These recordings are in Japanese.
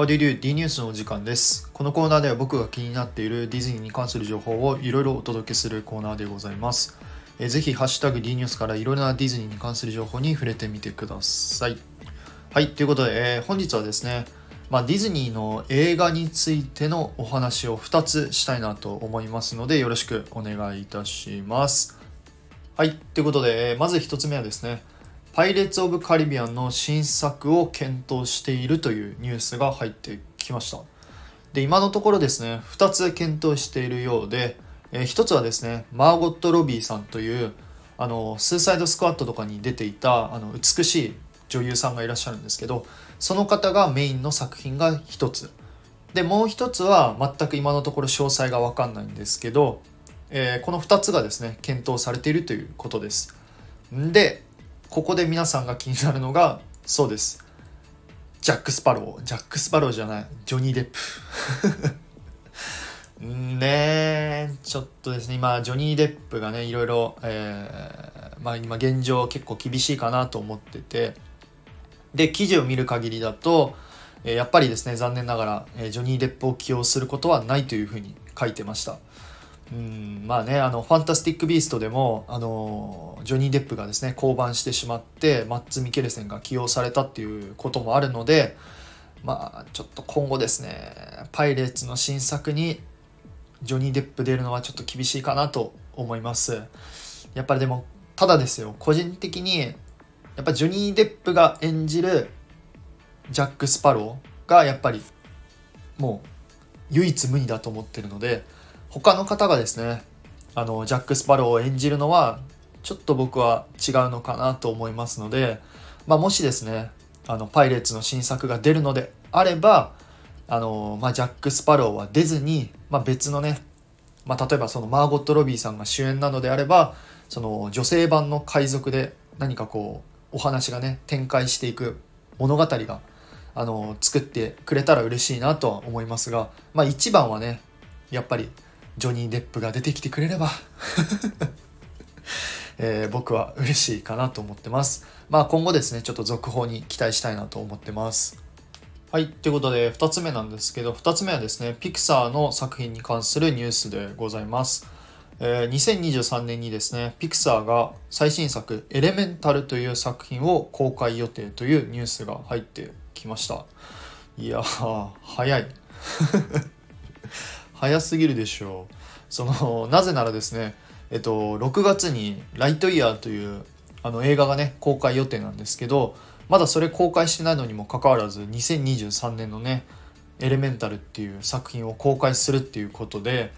How do you do? D ニュースのお時間です。このコーナーでは僕が気になっているディズニーに関する情報をいろいろお届けするコーナーでございます。えーぜひ、ハッシュタグ D ニュースからいろいろなディズニーに関する情報に触れてみてください。はい、ということで、えー本日はですね、まあ、ディズニーの映画についてのお話を2つしたいなと思いますので、よろしくお願いいたします。はい、ということで、えーまず1つ目はですね、パイレーツ・オブ・カリビアンの新作を検討しているというニュースが入ってきました。で、今のところですね、2つ検討しているようで、え1つはですね、マーゴット・ロビーさんという、あの、スーサイド・スクワットとかに出ていた、あの、美しい女優さんがいらっしゃるんですけど、その方がメインの作品が1つ。で、もう1つは全く今のところ詳細がわかんないんですけど、えーこの2つがですね、検討されているということです。で、ここで皆さんが気になるのが、そうです。ジャック・スパロー。ジャック・スパローじゃない。ジョニー・デップ。ねえ、ちょっとですね、今、ジョニー・デップがね、いろいろ、えーまあ今現状結構厳しいかなと思ってて、で、記事を見る限りだと、やっぱりですね、残念ながら、ジョニー・デップを起用することはないというふうに書いてました。うんまあねあのファンタスティック・ビーストでもあのジョニー・デップがですね降板してしまってマッツ・ミケルセンが起用されたっていうこともあるのでまあちょっと今後ですねパイレーツの新作にジョニー・デップ出るのはちょっと厳しいかなと思います。やっぱりでもただですよ個人的にやっぱジョニー・デップが演じるジャック・スパローがやっぱりもう唯一無二だと思ってるので他の方がですねあのジャック・スパローを演じるのはちょっと僕は違うのかなと思いますので、まあ、もしですねあのパイレーツの新作が出るのであればあの、まあ、ジャック・スパローは出ずに、まあ、別のね、まあ、例えばそのマーゴット・ロビーさんが主演なのであればその女性版の海賊で何かこうお話がね展開していく物語があの作ってくれたら嬉しいなとは思いますが、まあ、一番はねやっぱりジョニー・デップが出てきてくれれば、えー僕は嬉しいかなと思ってます。まあ今後ですね、ちょっと続報に期待したいなと思ってます。はい、ということで2つ目なんですけど、2つ目はですね、ピクサーの作品に関するニュースでございます。えー2023年にですね、ピクサーが最新作、エレメンタルという作品を公開予定というニュースが入ってきました。いやー、早い。早すぎるでしょう。そのなぜならですね、えっと、6月に「ライトイヤー」というあの映画がね公開予定なんですけどまだそれ公開してないのにもかかわらず2023年のね「エレメンタル」っていう作品を公開するっていうことで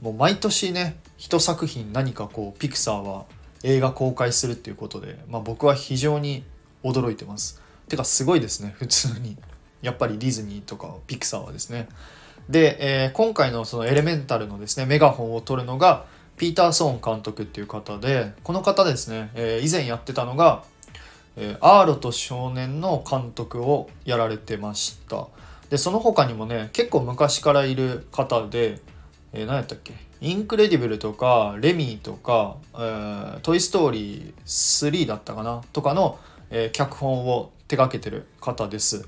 もう毎年ね一作品何かこうピクサーは映画公開するっていうことで、まあ、僕は非常に驚いてます。てかすごいですね普通にやっぱりディズニーとかピクサーはですね。で、えー今回のそのエレメンタルのですねメガホンを取るのがピーター・ソーン監督っていう方でこの方ですね、えー以前やってたのが、えーアーロと少年の監督をやられてました。でその他にもね結構昔からいる方で、えー何やったっけ？インクレディブルとかレミーとか、えートイ・ストーリー3だったかな？とかの、えー脚本を手掛けてる方です。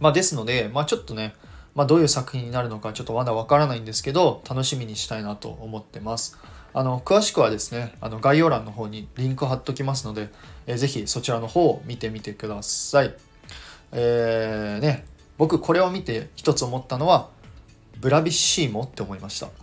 まあ、ですので、まあ、ちょっとね、まあ、どういう作品になるのかちょっとまだわからないんですけど楽しみにしたいなと思ってます。あの詳しくはですねあの概要欄の方にリンク貼っときますので、えーぜひそちらの方を見てみてください。えー、ね僕これを見て一つ思ったのはブラビッシーモって思いました。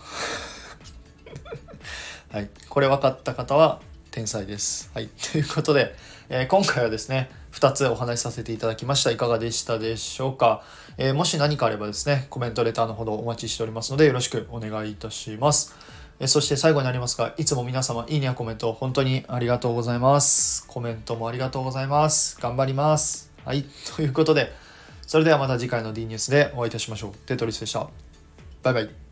はい。これ分かった方は天才です。はい。ということで、えー今回はですね2つお話しさせていただきました。いかがでしたでしょうか、えーもし何かあればですねコメントレターのほどお待ちしておりますのでよろしくお願いいたします。えーそして最後になりますがいつも皆様いいねやコメント本当にありがとうございます。コメントもありがとうございます。頑張ります。はい。ということでそれではまた次回の D ニュースでお会いいたしましょう。テトリスでした。バイバイ。